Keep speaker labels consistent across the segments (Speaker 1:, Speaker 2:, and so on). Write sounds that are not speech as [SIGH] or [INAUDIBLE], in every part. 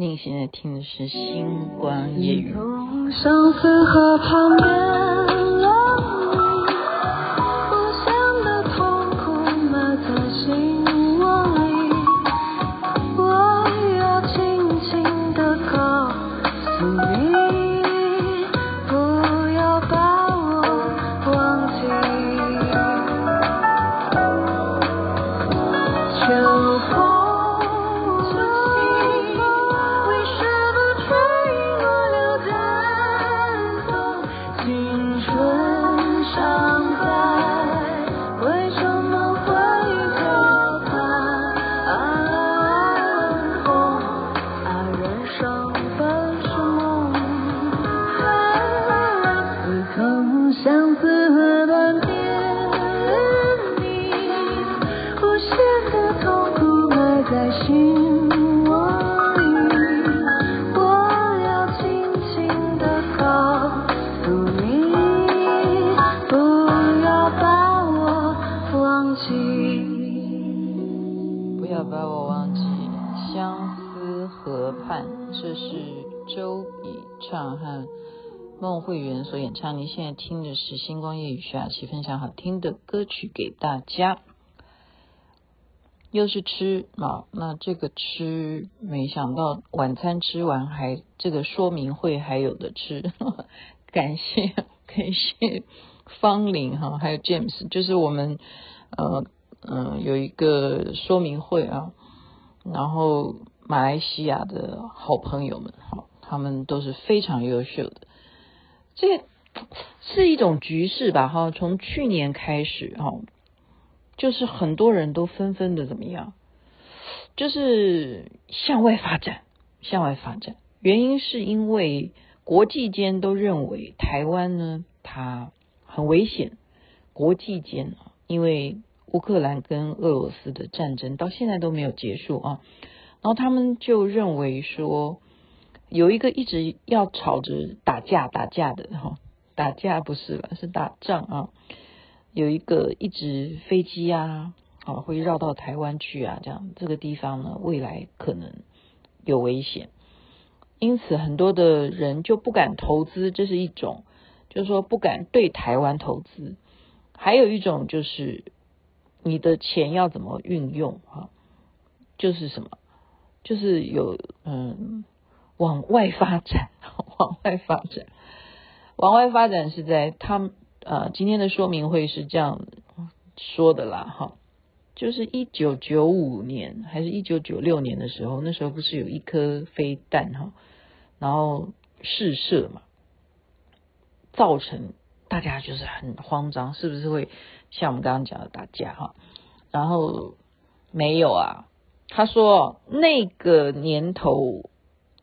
Speaker 1: 你现在听的是星光夜雨，
Speaker 2: 相思河畔边。
Speaker 1: 把我忘记，相思河畔，这是周笔畅和》。孟慧圆所演唱，您现在听的是《星光夜雨》，徐雅琪分享好听的歌曲给大家。又是吃啊，那这个吃，没想到晚餐吃完还这个说明会还有的吃，[LAUGHS] 感谢感谢方玲哈，还有 James，就是我们呃嗯、有一个说明会啊，然后马来西亚的好朋友们哈，他们都是非常优秀的。这是一种局势吧，哈，从去年开始，哈，就是很多人都纷纷的怎么样，就是向外发展，向外发展。原因是因为国际间都认为台湾呢，它很危险。国际间啊，因为乌克兰跟俄罗斯的战争到现在都没有结束啊，然后他们就认为说。有一个一直要吵着打架打架的哈，打架不是了，是打仗啊。有一个一直飞机啊，啊会绕到台湾去啊，这样这个地方呢，未来可能有危险，因此很多的人就不敢投资，这是一种，就是说不敢对台湾投资。还有一种就是你的钱要怎么运用哈，就是什么，就是有嗯。往外发展，[LAUGHS] 往外发展，往外发展是在他们呃今天的说明会是这样说的啦哈，就是一九九五年还是一九九六年的时候，那时候不是有一颗飞弹哈，然后试射嘛，造成大家就是很慌张，是不是会像我们刚刚讲的打架哈？然后没有啊，他说那个年头。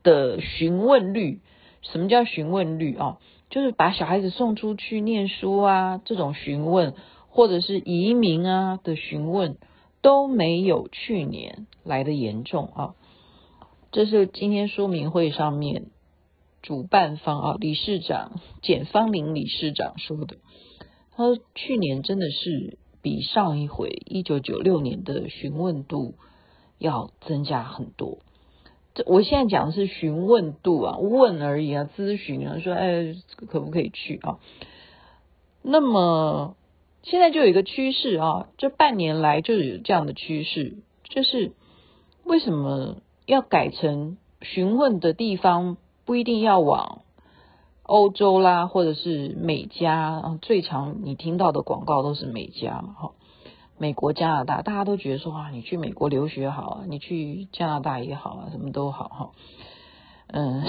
Speaker 1: 的询问率，什么叫询问率啊？就是把小孩子送出去念书啊，这种询问，或者是移民啊的询问，都没有去年来的严重啊。这是今天说明会上面主办方啊，理事长简芳玲理事长说的。他说去年真的是比上一回一九九六年的询问度要增加很多。这我现在讲的是询问度啊，问而已啊，咨询啊，说哎，可不可以去啊？那么现在就有一个趋势啊，这半年来就有这样的趋势，就是为什么要改成询问的地方不一定要往欧洲啦，或者是美加？最常你听到的广告都是美加嘛，哈。美国、加拿大，大家都觉得说啊，你去美国留学好啊，你去加拿大也好啊，什么都好哈。嗯，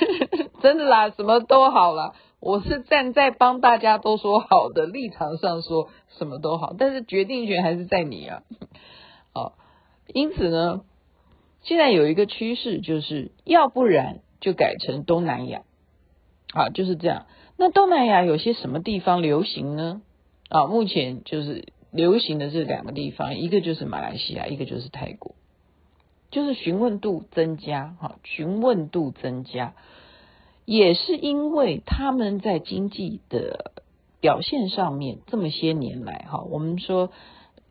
Speaker 1: [LAUGHS] 真的啦，什么都好啦。我是站在帮大家都说好的立场上说什么都好，但是决定权还是在你啊。好，因此呢，现在有一个趋势，就是要不然就改成东南亚。啊，就是这样。那东南亚有些什么地方流行呢？啊，目前就是。流行的这两个地方，一个就是马来西亚，一个就是泰国，就是询问度增加，哈，询问度增加，也是因为他们在经济的表现上面，这么些年来，哈，我们说，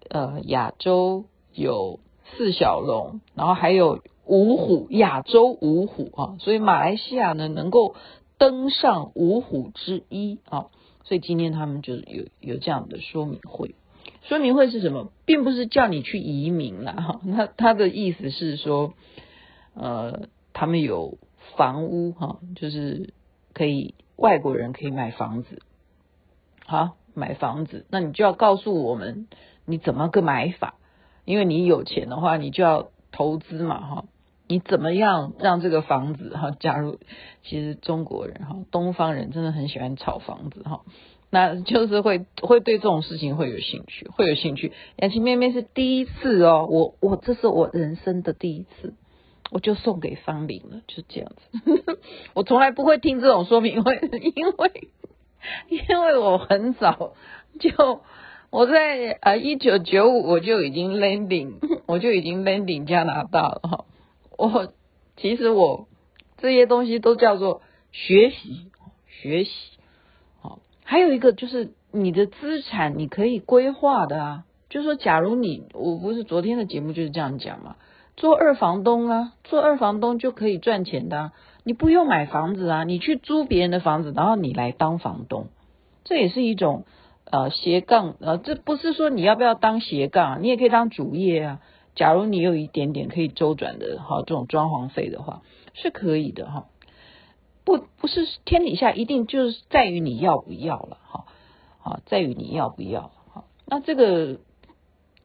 Speaker 1: 呃，亚洲有四小龙，然后还有五虎，亚洲五虎啊，所以马来西亚呢能够登上五虎之一啊，所以今天他们就有有这样的说明会。说明会是什么？并不是叫你去移民啦，哈，那他的意思是说，呃，他们有房屋哈，就是可以外国人可以买房子，好，买房子，那你就要告诉我们你怎么个买法，因为你有钱的话，你就要投资嘛，哈，你怎么样让这个房子哈？假如其实中国人哈，东方人真的很喜欢炒房子哈。那就是会会对这种事情会有兴趣，会有兴趣。雅琪妹妹是第一次哦，我我这是我人生的第一次，我就送给方玲了，就这样子。[LAUGHS] 我从来不会听这种说明会，因为 [LAUGHS] 因为我很早就我在呃一九九五我就已经 landing，我就已经 landing 加拿大了哈。我其实我这些东西都叫做学习学习。好还有一个就是你的资产，你可以规划的啊。就是说，假如你我不是昨天的节目就是这样讲嘛，做二房东啊，做二房东就可以赚钱的啊。你不用买房子啊，你去租别人的房子，然后你来当房东，这也是一种呃斜杠呃，这不是说你要不要当斜杠，你也可以当主业啊。假如你有一点点可以周转的哈，这种装潢费的话是可以的哈。不不是天底下一定就是在于你要不要了哈，好，在于你要不要好。那这个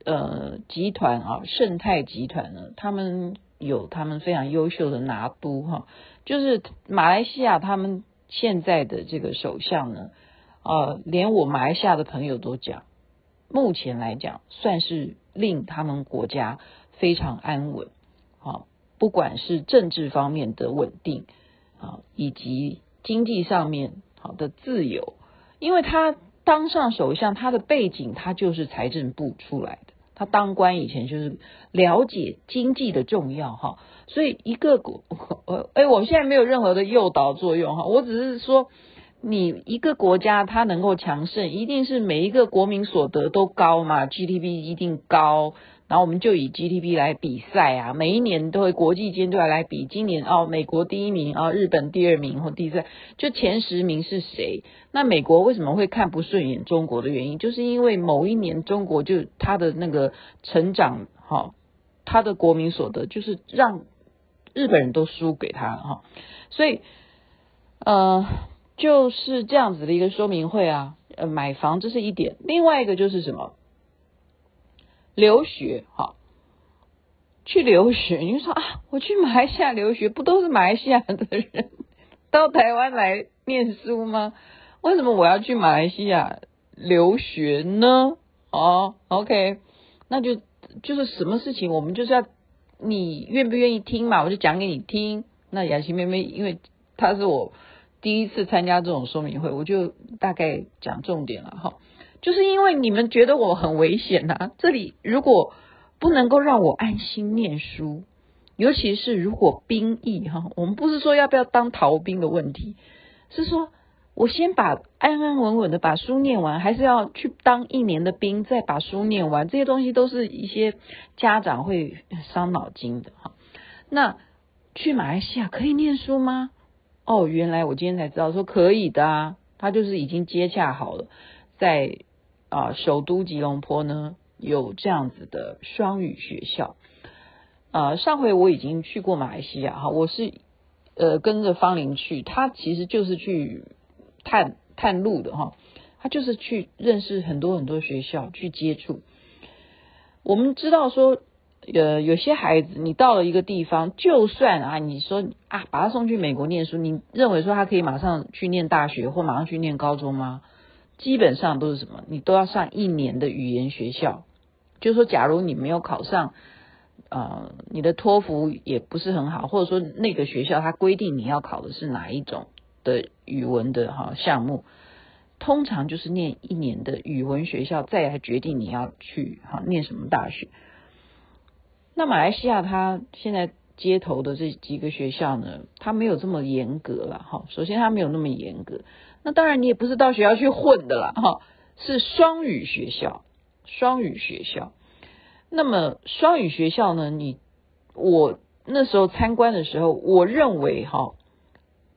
Speaker 1: 呃集团啊，盛泰集团呢，他们有他们非常优秀的拿督哈，就是马来西亚他们现在的这个首相呢，呃，连我马来西亚的朋友都讲，目前来讲算是令他们国家非常安稳啊，不管是政治方面的稳定。啊，以及经济上面好的自由，因为他当上首相，他的背景他就是财政部出来的，他当官以前就是了解经济的重要哈，所以一个国，[LAUGHS] 呃，哎，我现在没有任何的诱导作用哈，我只是说，你一个国家它能够强盛，一定是每一个国民所得都高嘛，GDP 一定高。然后我们就以 GDP 来比赛啊，每一年都会国际间都要来比。今年哦，美国第一名啊，日本第二名或第三，就前十名是谁？那美国为什么会看不顺眼中国的原因，就是因为某一年中国就它的那个成长哈，它的国民所得就是让日本人都输给他哈，所以呃就是这样子的一个说明会啊，呃买房这是一点，另外一个就是什么？留学哈，去留学，你说啊，我去马来西亚留学，不都是马来西亚的人到台湾来念书吗？为什么我要去马来西亚留学呢？哦，OK，那就就是什么事情，我们就是要你愿不愿意听嘛，我就讲给你听。那雅琪妹妹，因为她是我第一次参加这种说明会，我就大概讲重点了哈。就是因为你们觉得我很危险呐，这里如果不能够让我安心念书，尤其是如果兵役哈，我们不是说要不要当逃兵的问题，是说我先把安安稳稳的把书念完，还是要去当一年的兵，再把书念完，这些东西都是一些家长会伤脑筋的哈。那去马来西亚可以念书吗？哦，原来我今天才知道说可以的啊，他就是已经接洽好了。在啊，首都吉隆坡呢，有这样子的双语学校。啊，上回我已经去过马来西亚哈，我是呃跟着方玲去，他其实就是去探探路的哈，他就是去认识很多很多学校去接触。我们知道说，呃，有些孩子你到了一个地方，就算啊，你说啊，把他送去美国念书，你认为说他可以马上去念大学或马上去念高中吗？基本上都是什么？你都要上一年的语言学校。就是说，假如你没有考上，呃，你的托福也不是很好，或者说那个学校它规定你要考的是哪一种的语文的哈项目，通常就是念一年的语文学校，再来决定你要去哈念什么大学。那马来西亚它现在街头的这几个学校呢，它没有这么严格了哈。首先，它没有那么严格。那当然，你也不是到学校去混的啦，哈，是双语学校，双语学校。那么双语学校呢？你我那时候参观的时候，我认为哈，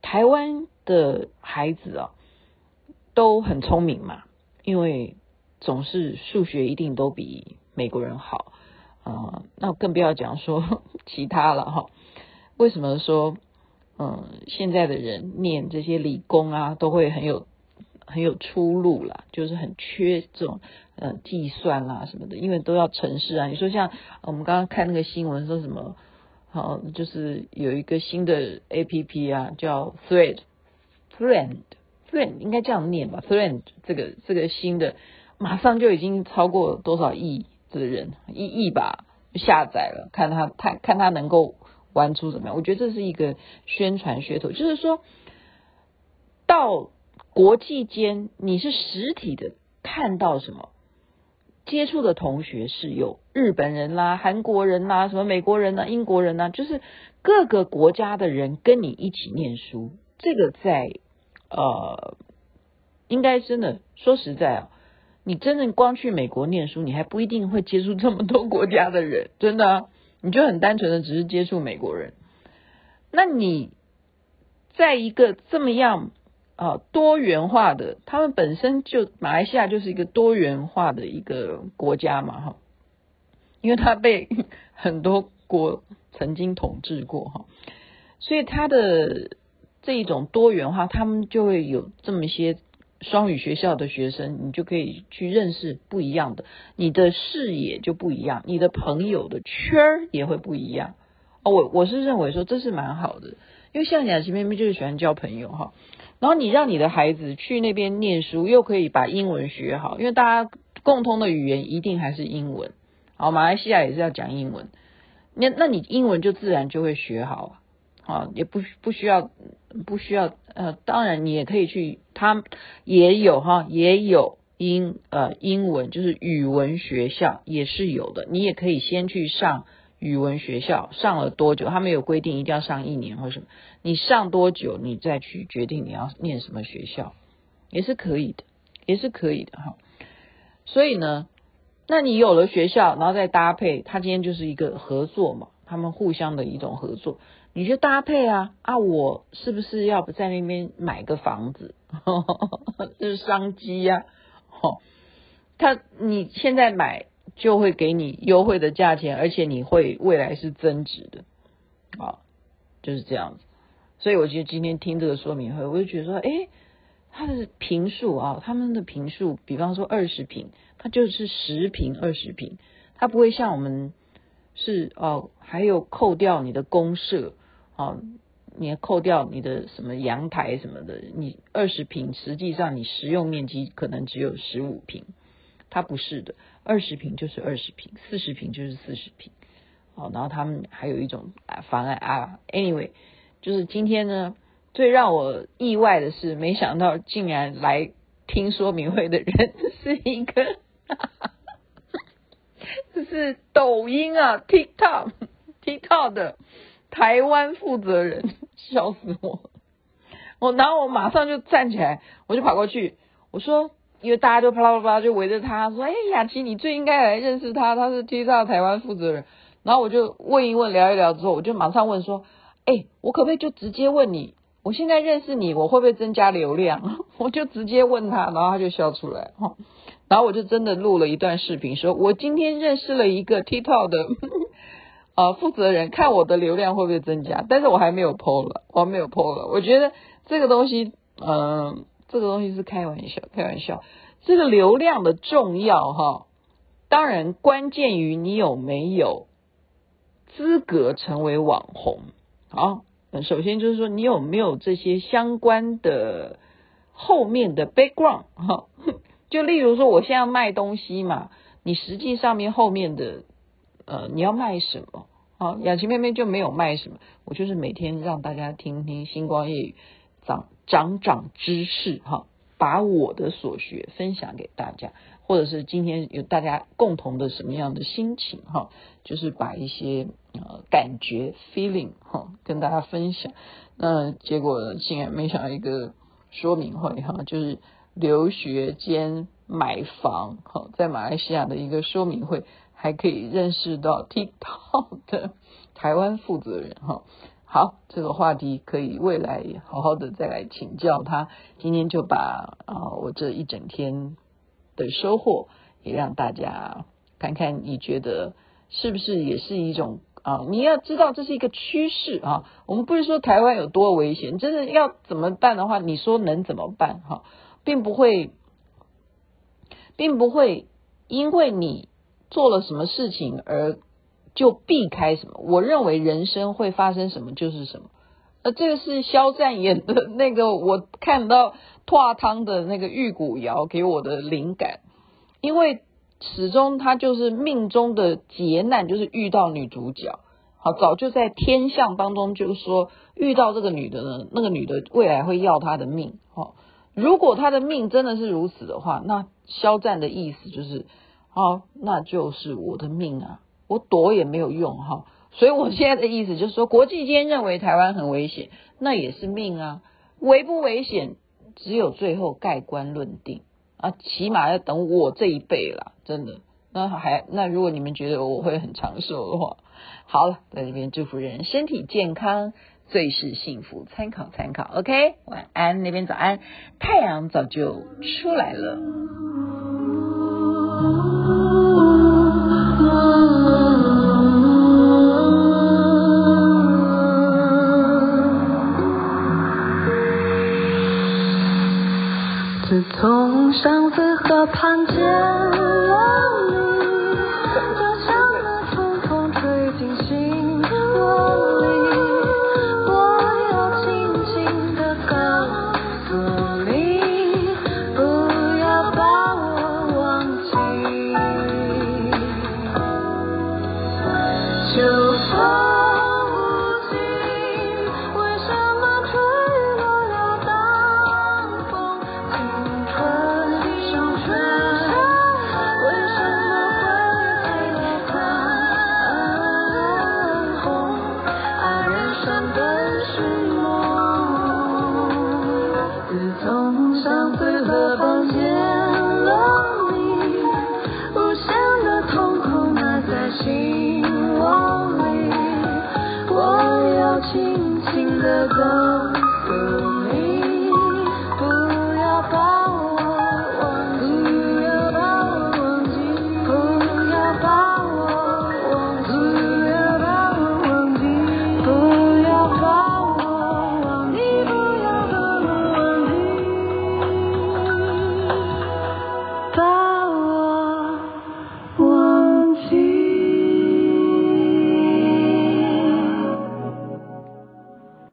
Speaker 1: 台湾的孩子啊都很聪明嘛，因为总是数学一定都比美国人好，呃，那更不要讲说 [LAUGHS] 其他了哈。为什么说嗯现在的人念这些理工啊都会很有很有出路啦，就是很缺这种呃计算啊什么的，因为都要程式啊。你说像我们刚刚看那个新闻说什么？好，就是有一个新的 A P P 啊，叫 Thread，Friend，Friend 应该这样念吧？Thread 这个这个新的，马上就已经超过多少亿的人，一亿吧下载了，看他看看他能够玩出怎么样？我觉得这是一个宣传噱头，就是说到国际间，你是实体的看到什么？接触的同学是有日本人啦、韩国人啦、什么美国人呐、英国人呐，就是各个国家的人跟你一起念书。这个在呃，应该真的说实在啊，你真正光去美国念书，你还不一定会接触这么多国家的人，真的，你就很单纯的只是接触美国人。那你在一个这么样。啊，多元化的，他们本身就马来西亚就是一个多元化的一个国家嘛，哈，因为它被 [LAUGHS] 很多国曾经统治过，哈，所以它的这一种多元化，他们就会有这么一些双语学校的学生，你就可以去认识不一样的，你的视野就不一样，你的朋友的圈儿也会不一样。哦，我我是认为说这是蛮好的，因为像雅琪妹妹就是喜欢交朋友，哈。然后你让你的孩子去那边念书，又可以把英文学好，因为大家共通的语言一定还是英文。好，马来西亚也是要讲英文，那那你英文就自然就会学好啊，也不不需要不需要呃，当然你也可以去，他也有哈，也有英呃英文就是语文学校也是有的，你也可以先去上。语文学校上了多久？他们有规定一定要上一年或什么？你上多久，你再去决定你要念什么学校，也是可以的，也是可以的哈。所以呢，那你有了学校，然后再搭配，他今天就是一个合作嘛，他们互相的一种合作，你就搭配啊啊！我是不是要不在那边买个房子？[LAUGHS] 这是商机呀，哈。他你现在买。就会给你优惠的价钱，而且你会未来是增值的，啊，就是这样子。所以我觉得今天听这个说明会，我就觉得说，哎，他的平数啊，他们的平数，比方说二十平，它就是十平二十平，它不会像我们是哦，还有扣掉你的公设哦，你要扣掉你的什么阳台什么的，你二十平，实际上你实用面积可能只有十五平。它不是的，二十平就是二十平，四十平就是四十平，好，然后他们还有一种方案啊，anyway，就是今天呢，最让我意外的是，没想到竟然来听说明会的人 [LAUGHS] 是一个，哈哈这是抖音啊，TikTok [LAUGHS] TikTok 的台湾负责人，笑死我，我然后我马上就站起来，我就跑过去，我说。因为大家都啪啦啪啦就围着他说：“哎，雅琪，你最应该来认识他，他是 TikTok 台湾负责人。”然后我就问一问，聊一聊之后，我就马上问说：“哎，我可不可以就直接问你？我现在认识你，我会不会增加流量？” [LAUGHS] 我就直接问他，然后他就笑出来哈。然后我就真的录了一段视频，说我今天认识了一个 TikTok 的呃负责人，看我的流量会不会增加。但是我还没有 PO 了，我还没有 PO 了。我觉得这个东西，嗯、这个东西是开玩笑，开玩笑。这个流量的重要哈，当然关键于你有没有资格成为网红。好，首先就是说你有没有这些相关的后面的 background 哈。就例如说，我现在要卖东西嘛，你实际上面后面的呃，你要卖什么？好，雅琪妹妹就没有卖什么，我就是每天让大家听听星光夜语。长长长知识哈，把我的所学分享给大家，或者是今天有大家共同的什么样的心情哈，就是把一些呃感觉 feeling 哈跟大家分享。那结果竟然没想到一个说明会哈，就是留学兼买房哈，在马来西亚的一个说明会，还可以认识到 TikTok 的台湾负责人哈。好，这个话题可以未来好好的再来请教他。今天就把啊我这一整天的收获也让大家看看，你觉得是不是也是一种啊？你要知道这是一个趋势啊。我们不是说台湾有多危险，真的要怎么办的话，你说能怎么办哈？并不会，并不会因为你做了什么事情而就避开什么。我认为人生会发生什么就是什么。呃，这个是肖战演的那个，我看到拓汤的那个玉骨遥给我的灵感，因为始终他就是命中的劫难，就是遇到女主角。好，早就在天象当中就说，遇到这个女的呢，那个女的未来会要他的命。好。如果他的命真的是如此的话，那肖战的意思就是，哦，那就是我的命啊，我躲也没有用哈。所以我现在的意思就是说，国际间认为台湾很危险，那也是命啊。危不危险，只有最后盖棺论定啊，起码要等我这一辈了，真的。那还那如果你们觉得我会很长寿的话，好了，在这边祝福人身体健康。最是幸福，参考参考，OK，晚安，那边早安，太阳早就出来了。
Speaker 2: 自从上次河畔见轻轻的歌。